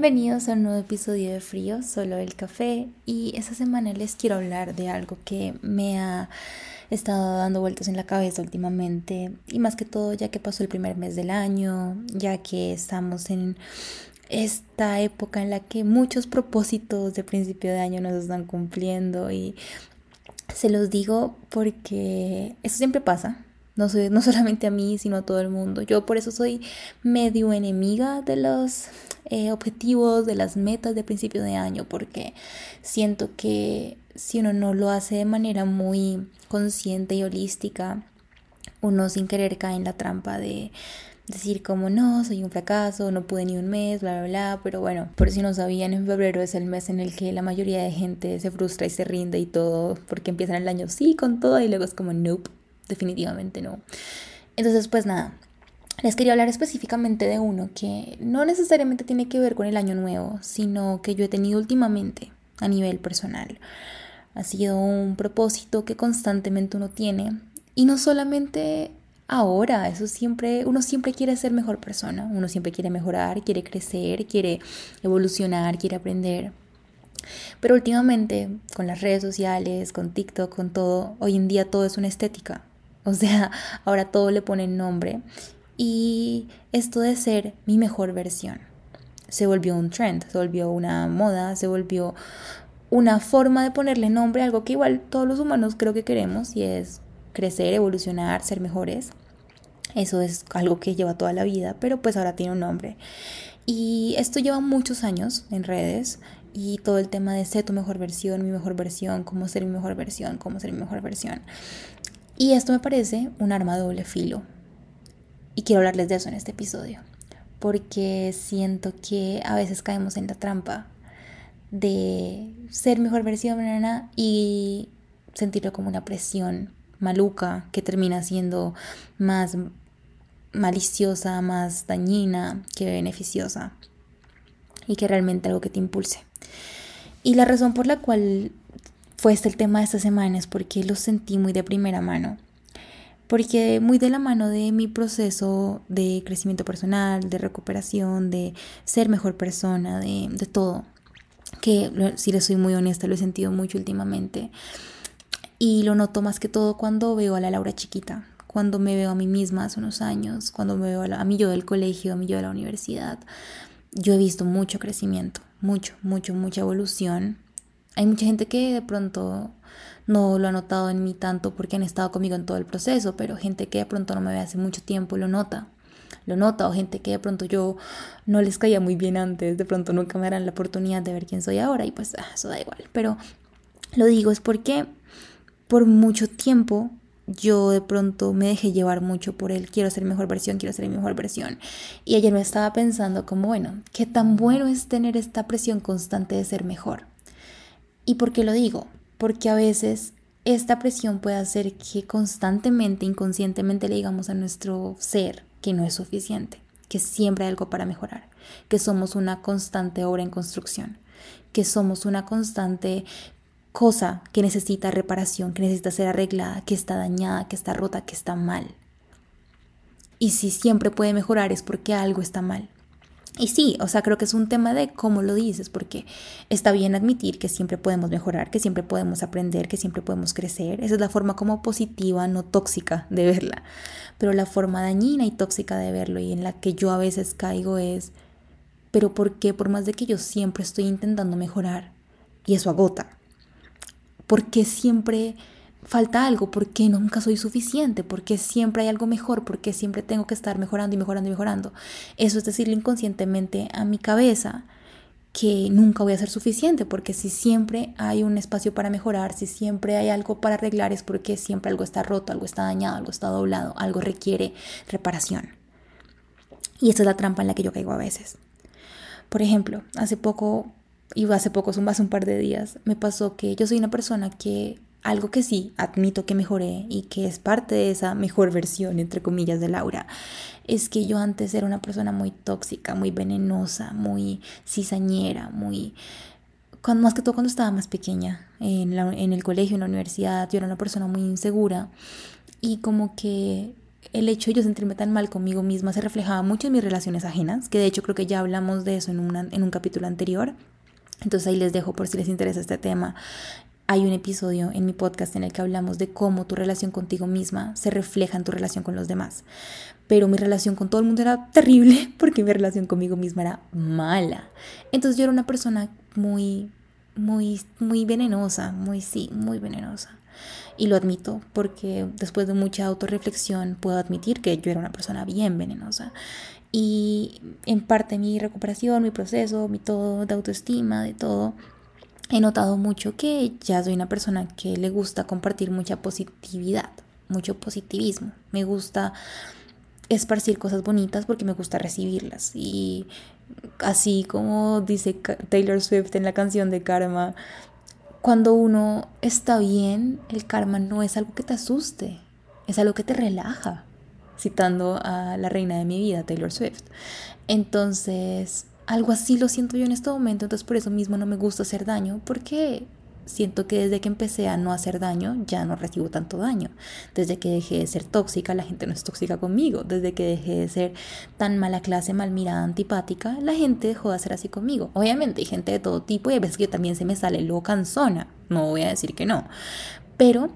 Bienvenidos a un nuevo episodio de Frío, solo el café. Y esta semana les quiero hablar de algo que me ha estado dando vueltas en la cabeza últimamente. Y más que todo, ya que pasó el primer mes del año, ya que estamos en esta época en la que muchos propósitos de principio de año nos están cumpliendo. Y se los digo porque eso siempre pasa no, soy, no solamente a mí, sino a todo el mundo. Yo por eso soy medio enemiga de los eh, objetivos, de las metas de principio de año, porque siento que si uno no lo hace de manera muy consciente y holística, uno sin querer cae en la trampa de decir como no, soy un fracaso, no pude ni un mes, bla, bla, bla, pero bueno, por si no sabían, en febrero es el mes en el que la mayoría de gente se frustra y se rinde y todo, porque empiezan el año sí con todo y luego es como nope, definitivamente no. Entonces, pues nada, les quería hablar específicamente de uno que no necesariamente tiene que ver con el año nuevo, sino que yo he tenido últimamente a nivel personal. Ha sido un propósito que constantemente uno tiene y no solamente ahora, eso siempre, uno siempre quiere ser mejor persona, uno siempre quiere mejorar, quiere crecer, quiere evolucionar, quiere aprender. Pero últimamente, con las redes sociales, con TikTok, con todo, hoy en día todo es una estética. O sea, ahora todo le pone nombre. Y esto de ser mi mejor versión se volvió un trend, se volvió una moda, se volvió una forma de ponerle nombre a algo que igual todos los humanos creo que queremos y es crecer, evolucionar, ser mejores. Eso es algo que lleva toda la vida, pero pues ahora tiene un nombre. Y esto lleva muchos años en redes y todo el tema de ser tu mejor versión, mi mejor versión, cómo ser mi mejor versión, cómo ser mi mejor versión. Y esto me parece un arma doble filo. Y quiero hablarles de eso en este episodio. Porque siento que a veces caemos en la trampa de ser mejor versión y sentirlo como una presión maluca que termina siendo más maliciosa, más dañina que beneficiosa y que realmente algo que te impulse. Y la razón por la cual fue este el tema de esta semana es porque lo sentí muy de primera mano. Porque muy de la mano de mi proceso de crecimiento personal, de recuperación, de ser mejor persona, de, de todo. Que si le soy muy honesta, lo he sentido mucho últimamente. Y lo noto más que todo cuando veo a la Laura chiquita, cuando me veo a mí misma hace unos años, cuando me veo a, a mí yo del colegio, a mí yo de la universidad. Yo he visto mucho crecimiento, mucho, mucho, mucha evolución hay mucha gente que de pronto no lo ha notado en mí tanto porque han estado conmigo en todo el proceso, pero gente que de pronto no me ve hace mucho tiempo lo nota. Lo nota, o gente que de pronto yo no les caía muy bien antes, de pronto nunca me darán la oportunidad de ver quién soy ahora y pues ah, eso da igual. Pero lo digo es porque por mucho tiempo yo de pronto me dejé llevar mucho por él, quiero ser mejor versión, quiero ser mi mejor versión. Y ayer me estaba pensando como, bueno, qué tan bueno es tener esta presión constante de ser mejor. ¿Y por qué lo digo? Porque a veces esta presión puede hacer que constantemente, inconscientemente le digamos a nuestro ser que no es suficiente, que siempre hay algo para mejorar, que somos una constante obra en construcción, que somos una constante cosa que necesita reparación, que necesita ser arreglada, que está dañada, que está rota, que está mal. Y si siempre puede mejorar es porque algo está mal. Y sí, o sea, creo que es un tema de cómo lo dices, porque está bien admitir que siempre podemos mejorar, que siempre podemos aprender, que siempre podemos crecer. Esa es la forma como positiva, no tóxica de verla. Pero la forma dañina y tóxica de verlo y en la que yo a veces caigo es, pero ¿por qué? Por más de que yo siempre estoy intentando mejorar y eso agota. ¿Por qué siempre falta algo, porque nunca soy suficiente, porque siempre hay algo mejor, porque siempre tengo que estar mejorando y mejorando y mejorando. Eso es decirle inconscientemente a mi cabeza que nunca voy a ser suficiente, porque si siempre hay un espacio para mejorar, si siempre hay algo para arreglar, es porque siempre algo está roto, algo está dañado, algo está doblado, algo requiere reparación. Y esa es la trampa en la que yo caigo a veces. Por ejemplo, hace poco, y hace poco, son más un par de días, me pasó que yo soy una persona que algo que sí admito que mejoré y que es parte de esa mejor versión, entre comillas, de Laura, es que yo antes era una persona muy tóxica, muy venenosa, muy cizañera, muy... Cuando, más que todo cuando estaba más pequeña, en, el colegio, en la universidad, yo era una persona muy insegura y como que el hecho de yo sentirme tan mal conmigo misma se reflejaba mucho en mis relaciones ajenas, que de hecho creo que ya hablamos de eso en, en un capítulo anterior. Entonces ahí les dejo por si les interesa este tema. Hay un episodio en mi podcast en el que hablamos de cómo tu relación contigo misma se refleja en tu relación con los demás. Pero mi relación con todo el mundo era terrible porque mi relación conmigo misma era mala. Entonces yo era una persona muy, muy, muy venenosa, muy, sí, muy venenosa. Y lo admito porque después de mucha autorreflexión puedo admitir que yo era una persona bien venenosa. Y en parte mi recuperación, mi proceso, mi todo de autoestima, de todo, he notado mucho que ya soy una persona que le gusta compartir mucha positividad, mucho positivismo. Me gusta esparcir cosas bonitas porque me gusta recibirlas. Y así como dice Taylor Swift en la canción de Karma, cuando uno está bien, el karma no es algo que te asuste, es algo que te relaja, citando a la reina de mi vida, Taylor Swift. Entonces, algo así lo siento yo en este momento, entonces por eso mismo no me gusta hacer daño, porque siento que desde que empecé a no hacer daño, ya no recibo tanto daño. Desde que dejé de ser tóxica, la gente no es tóxica conmigo. Desde que dejé de ser tan mala clase, mal mirada, antipática, la gente dejó de ser así conmigo. Obviamente hay gente de todo tipo y a veces que también se me sale lo cansona. No voy a decir que no. Pero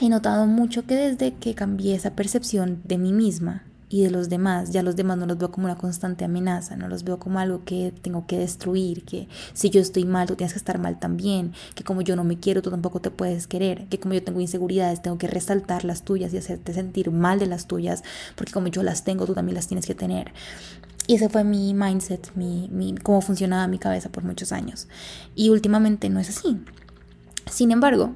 he notado mucho que desde que cambié esa percepción de mí misma, y de los demás, ya los demás no los veo como una constante amenaza, no los veo como algo que tengo que destruir, que si yo estoy mal, tú tienes que estar mal también, que como yo no me quiero, tú tampoco te puedes querer, que como yo tengo inseguridades, tengo que resaltar las tuyas y hacerte sentir mal de las tuyas, porque como yo las tengo, tú también las tienes que tener. Y ese fue mi mindset, mi, mi, cómo funcionaba mi cabeza por muchos años. Y últimamente no es así. Sin embargo,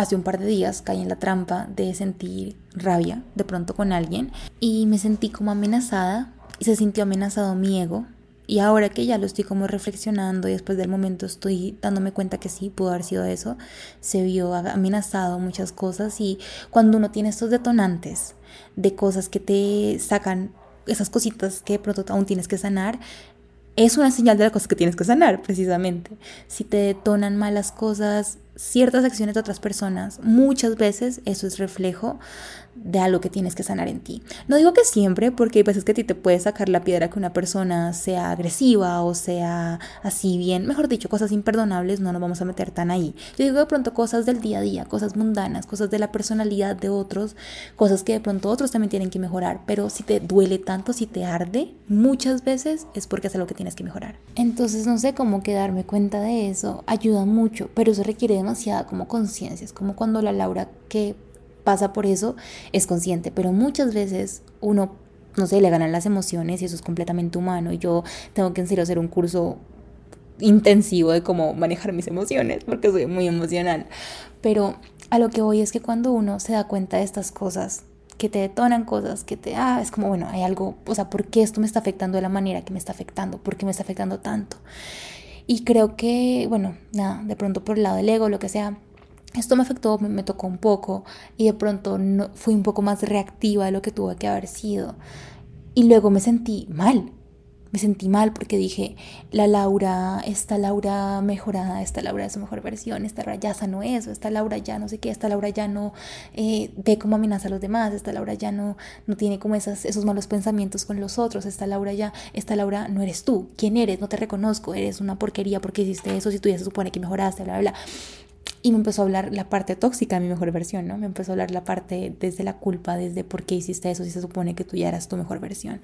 hace un par de días caí en la trampa de sentir rabia de pronto con alguien y me sentí como amenazada y se sintió amenazado mi ego. Y ahora que ya lo estoy como reflexionando y después del momento estoy dándome cuenta que sí, pudo haber sido eso, se vio amenazado muchas cosas y cuando uno tiene estos detonantes de cosas que te sacan esas cositas que de pronto aún tienes que sanar, es una señal de las cosas que tienes que sanar, precisamente. Si te detonan malas cosas, ciertas acciones de otras personas, muchas veces eso es reflejo de algo que tienes que sanar en ti. No digo que siempre, porque hay veces que a ti te puede sacar la piedra que una persona sea agresiva o sea así bien, mejor dicho, cosas imperdonables, no nos vamos a meter tan ahí. Yo digo de pronto cosas del día a día, cosas mundanas, cosas de la personalidad de otros, cosas que de pronto otros también tienen que mejorar, pero si te duele tanto, si te arde, muchas veces es porque es algo que tienes que mejorar. Entonces no sé cómo que darme cuenta de eso ayuda mucho, pero eso requiere demasiada como conciencia, es como cuando la Laura que pasa por eso es consciente, pero muchas veces uno, no sé, le ganan las emociones y eso es completamente humano y yo tengo que en serio hacer un curso intensivo de cómo manejar mis emociones porque soy muy emocional. Pero a lo que voy es que cuando uno se da cuenta de estas cosas, que te detonan cosas, que te, ah, es como, bueno, hay algo, o sea, ¿por qué esto me está afectando de la manera que me está afectando? ¿Por qué me está afectando tanto? Y creo que, bueno, nada, de pronto por el lado del ego, lo que sea, esto me afectó, me, tocó un poco y de pronto no, fui un poco más reactiva de lo que tuve que haber sido. Y luego me sentí mal, me sentí mal porque dije, la Laura, esta Laura mejorada, esta Laura es su mejor versión, esta Laura ya sanó eso, esta Laura ya no sé qué, esta Laura ya no eh, ve cómo amenaza a los demás, esta Laura ya no, no tiene como esas, esos malos pensamientos con los otros, esta Laura ya, esta Laura no eres tú, ¿quién eres? No te reconozco, eres una porquería porque hiciste eso, si tú ya se supone que mejoraste, bla, bla, bla. Y me empezó a hablar la parte tóxica, mi mejor versión, ¿no? Me empezó a hablar la parte desde la culpa, desde por qué hiciste eso, si se supone que tú ya eras tu mejor versión.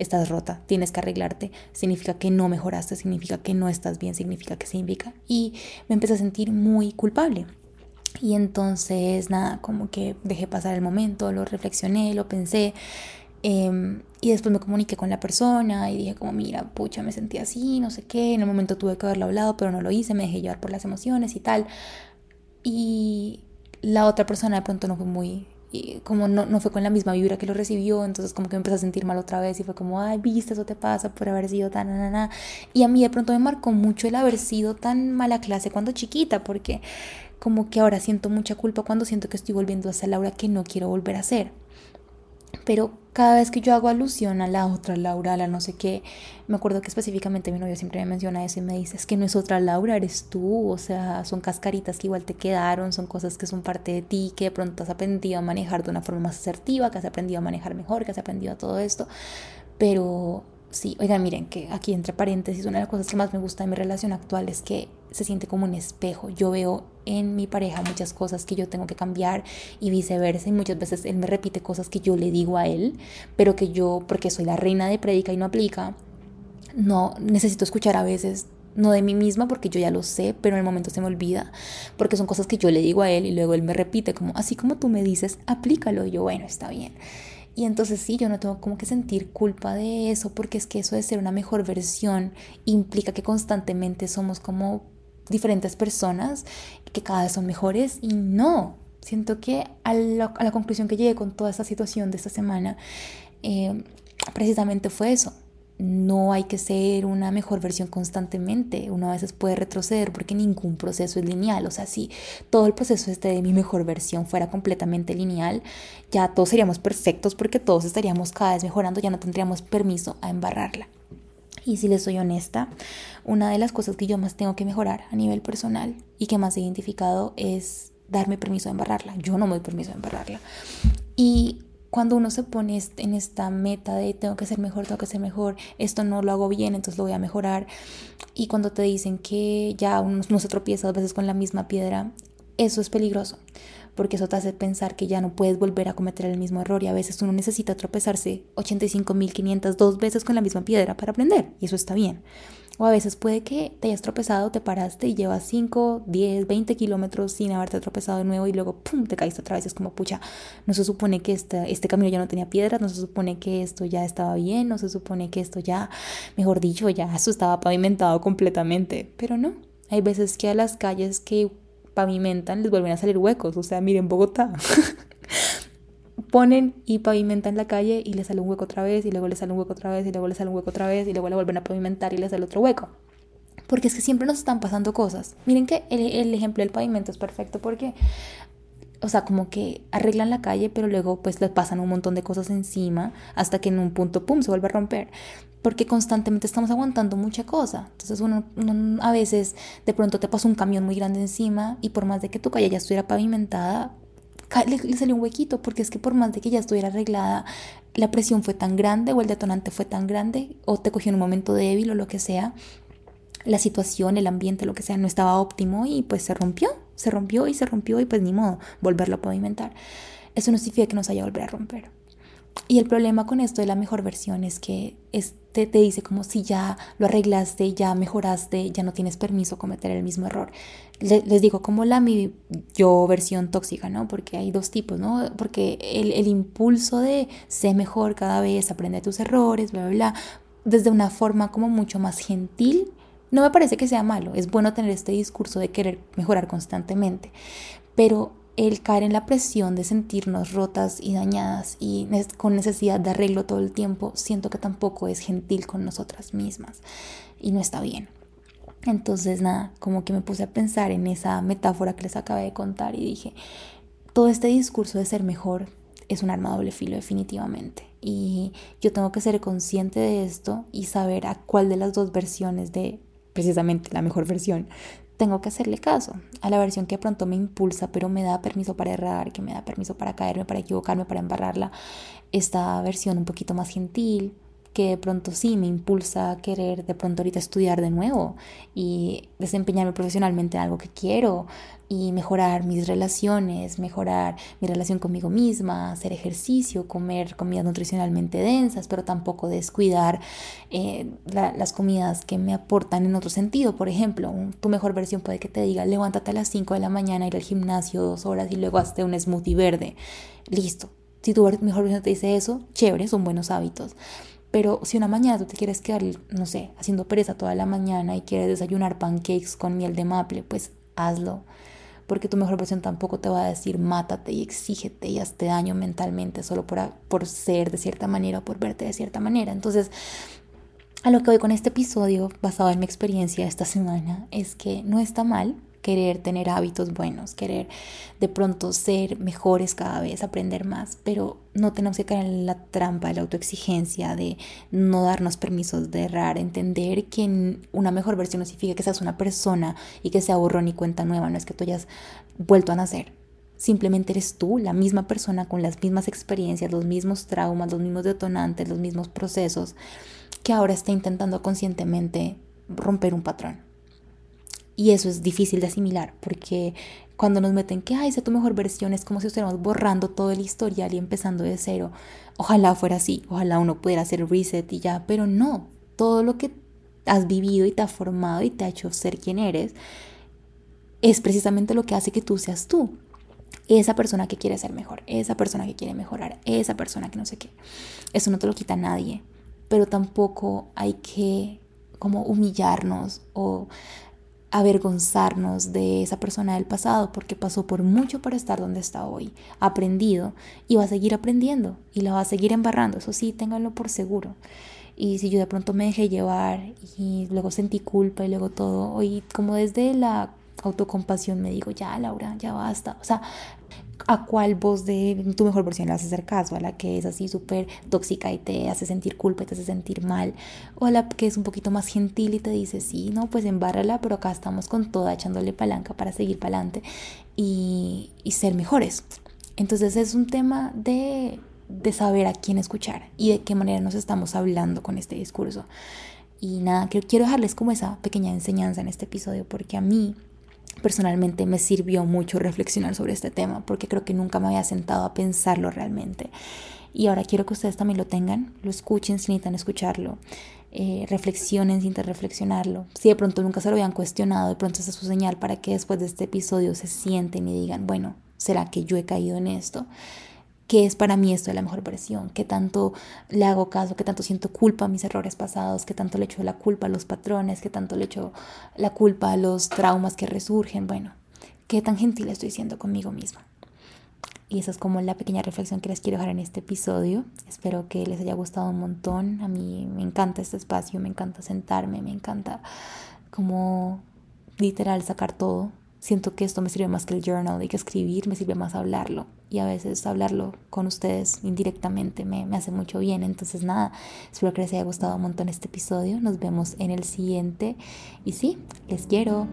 Estás rota, tienes que arreglarte, significa que no mejoraste, significa que no estás bien, significa que se indica. Y me empecé a sentir muy culpable. Y entonces, nada, como que dejé pasar el momento, lo reflexioné, lo pensé. Em, y después me comuniqué con la persona y dije como, mira, pucha, me sentí así, no sé qué. En el momento tuve que haberlo hablado, pero no lo hice, me dejé llevar por las emociones y tal y la otra persona de pronto no fue muy, como no, no, fue con la misma vibra que lo recibió, entonces como que me empecé a sentir mal otra vez y fue como, ay, viste, eso te pasa por haber sido tan, na, na. Y a mí de pronto me marcó mucho el haber sido tan mala clase cuando chiquita, porque como que ahora siento mucha culpa cuando siento que estoy volviendo a ser Laura que no quiero volver a ser. Pero cada vez que yo hago alusión a la otra Laura, a la no sé qué, me acuerdo que específicamente mi novio siempre me menciona eso y me dice, es que no es otra Laura, eres tú, o sea, son cascaritas que igual te quedaron, son cosas que son parte de ti, que de pronto has aprendido a manejar de una forma más asertiva, que has aprendido a manejar mejor, que has aprendido a todo esto, pero sí, oigan, miren que aquí entre paréntesis, una de las cosas que más me gusta de mi relación actual es que se siente como un espejo. Yo veo en mi pareja muchas cosas que yo tengo que cambiar y viceversa. Y muchas veces él me repite cosas que yo le digo a él, pero que yo, porque soy la reina de predica y no aplica, no necesito escuchar a veces no de mí misma porque yo ya lo sé, pero en el momento se me olvida, porque son cosas que yo le digo a él y luego él me repite como, así como tú me dices, aplícalo. Y yo, bueno, está bien. Y entonces sí, yo no tengo como que sentir culpa de eso, porque es que eso de ser una mejor versión implica que constantemente somos como diferentes personas que cada vez son mejores y no. Siento que a la, a la conclusión que llegué con toda esta situación de esta semana, eh, precisamente fue eso no hay que ser una mejor versión constantemente. Uno a veces puede retroceder porque ningún proceso es lineal. O sea, si todo el proceso este de mi mejor versión fuera completamente lineal, ya todos seríamos perfectos porque todos estaríamos cada vez mejorando, ya no tendríamos permiso a embarrarla. Y si les soy honesta, una de las cosas que yo más tengo que mejorar a nivel personal y que más he identificado es darme permiso de embarrarla. Yo no me doy permiso de embarrarla. Y cuando uno se pone en esta meta de tengo que ser mejor, tengo que ser mejor, esto no lo hago bien, entonces lo voy a mejorar, y cuando te dicen que ya uno no se tropieza dos veces con la misma piedra, eso es peligroso, porque eso te hace pensar que ya no puedes volver a cometer el mismo error y a veces uno necesita tropezarse 85.500 dos veces con la misma piedra para aprender, y eso está bien. O a veces puede que te hayas tropezado, te paraste y llevas 5, 10, 20 kilómetros sin haberte tropezado de nuevo y luego te caíste otra vez. Es como, pucha, no se supone que este, este camino ya no tenía piedras, no se supone que esto ya estaba bien, no se supone que esto ya, mejor dicho, ya eso estaba pavimentado completamente. Pero no, hay veces que a las calles que pavimentan les vuelven a salir huecos. O sea, miren Bogotá. ponen y pavimentan la calle y le sale un hueco otra vez y luego le sale un hueco otra vez y luego le sale un hueco otra vez y luego le vuelven a pavimentar y le sale otro hueco. Porque es que siempre nos están pasando cosas. Miren que el ejemplo del pavimento es perfecto porque, o sea, como que arreglan la calle, pero luego pues le pasan un montón de cosas encima hasta que en un punto, ¡pum!, se vuelve a romper porque constantemente estamos aguantando mucha cosa. Entonces uno, a veces de pronto te pasa un camión muy grande encima y por más de que tu calle ya estuviera pavimentada, le, salió un huequito, porque es que por más de que ya estuviera arreglada, la presión fue tan grande o el detonante fue tan grande, o te cogió en un momento débil o lo que sea, la situación, el ambiente, lo que sea, no estaba óptimo y pues se rompió, se rompió y se rompió y pues ni modo, volverlo a pavimentar. Eso no significa que no se haya volver a romper. Y el problema con esto de la mejor versión es que este te dice como si ya lo arreglaste, ya mejoraste, ya no tienes permiso cometer el mismo error. les digo como la mi yo versión tóxica, ¿no? Porque hay dos tipos, ¿no? Porque el, el impulso de ser mejor cada vez, aprende tus errores, bla, bla, bla, desde una forma como mucho más gentil, no me parece que sea malo. Es bueno tener este discurso de querer mejorar constantemente. Pero el caer en la presión de sentirnos rotas y dañadas y con necesidad de arreglo todo el tiempo, siento que tampoco es gentil con nosotras mismas y no está bien. Entonces, nada, como que me puse a pensar en esa metáfora que les acabé de contar y dije, todo este discurso de ser mejor es un arma doble filo definitivamente. Y yo tengo que ser consciente de esto y saber a cuál de las dos versiones de precisamente la mejor versión tengo que hacerle caso a la versión que pronto me impulsa, pero me da permiso para errar, que me da permiso para caerme, para equivocarme, para embarrarla. Esta versión un poquito más gentil, que de pronto sí me impulsa a querer de pronto ahorita estudiar de nuevo y desempeñarme profesionalmente en algo que quiero y mejorar mis relaciones, mejorar mi relación conmigo misma, hacer ejercicio, comer comidas nutricionalmente densas, pero tampoco descuidar eh, las comidas que me aportan en otro sentido. Por ejemplo, tu mejor versión puede que te diga levántate a las 5 de la mañana, ir al gimnasio dos horas y luego hazte un smoothie verde. Listo. Si tu mejor versión te dice eso, chévere, son buenos hábitos. Pero si una mañana tú te quieres quedar, no sé, haciendo pereza toda la mañana y quieres desayunar pancakes con miel de maple, pues hazlo. Porque tu mejor versión tampoco te va a decir mátate y exígete y hazte daño mentalmente solo por, por ser de cierta manera o por verte de cierta manera. Entonces, a lo que voy con este episodio, basado en mi experiencia esta semana, es que no está mal querer tener hábitos buenos, querer de pronto ser mejores cada vez, aprender más, pero no tenemos que caer en la trampa de la autoexigencia, de no darnos permisos de errar, entender que una mejor versión no significa que seas una persona y que sea borrón y cuenta nueva, no es que tú hayas vuelto a nacer. Simplemente eres tú, la misma persona con las mismas experiencias, los mismos traumas, los mismos detonantes, los mismos procesos, que ahora está intentando conscientemente romper un patrón. Y eso es difícil de asimilar porque cuando nos meten que, ay, sé tu mejor versión, es como si estuviéramos borrando todo el historial y empezando de cero. Ojalá fuera así, ojalá uno pudiera hacer reset y ya, pero no. Todo lo que has vivido y te ha formado y te ha hecho ser quien eres es precisamente lo que hace que tú seas tú. Esa persona que quiere ser mejor, esa persona que quiere mejorar, esa persona que no sé qué. Eso no te lo quita nadie, pero tampoco hay que como humillarnos o avergonzarnos de esa persona del pasado porque pasó por mucho para estar donde está hoy, aprendido y va a seguir aprendiendo y la va a seguir embarrando, eso sí, ténganlo por seguro. Y si yo de pronto me dejé llevar y luego sentí culpa y luego todo, hoy como desde la autocompasión me digo, ya Laura, ya basta. O sea, ¿a cuál voz de tu mejor versión le vas a hacer caso? ¿A la que es así súper tóxica y te hace sentir culpa y te hace sentir mal? ¿O a la que es un poquito más gentil y te dice, sí, no, pues embárrala, pero acá estamos con toda echándole palanca para seguir para adelante y, y ser mejores? Entonces es un tema de, de saber a quién escuchar y de qué manera nos estamos hablando con este discurso. Y nada, quiero dejarles como esa pequeña enseñanza en este episodio porque a mí personalmente me sirvió mucho reflexionar sobre este tema porque creo que nunca me había sentado a pensarlo realmente. Y ahora quiero que ustedes también lo tengan, lo escuchen si necesitan escucharlo, eh, reflexionen sin reflexionarlo. Si de pronto nunca se lo habían cuestionado, de pronto esa es su señal para que después de este episodio se sienten y digan, bueno, ¿será que yo he caído en esto? Qué es para mí esto de la mejor versión, qué tanto le hago caso, qué tanto siento culpa a mis errores pasados, qué tanto le echo la culpa a los patrones, qué tanto le echo la culpa a los traumas que resurgen, bueno, qué tan gentil estoy siendo conmigo misma. Y esa es como la pequeña reflexión que les quiero dejar en este episodio. Espero que les haya gustado un montón. A mí me encanta este espacio, me encanta sentarme, me encanta como literal sacar todo siento que esto me sirve más que el journal y que escribir me sirve más hablarlo. Y a veces hablarlo con ustedes indirectamente me, me hace mucho bien. Entonces nada, espero que les haya gustado un montón este episodio. Nos vemos en el siguiente. Y sí, les quiero.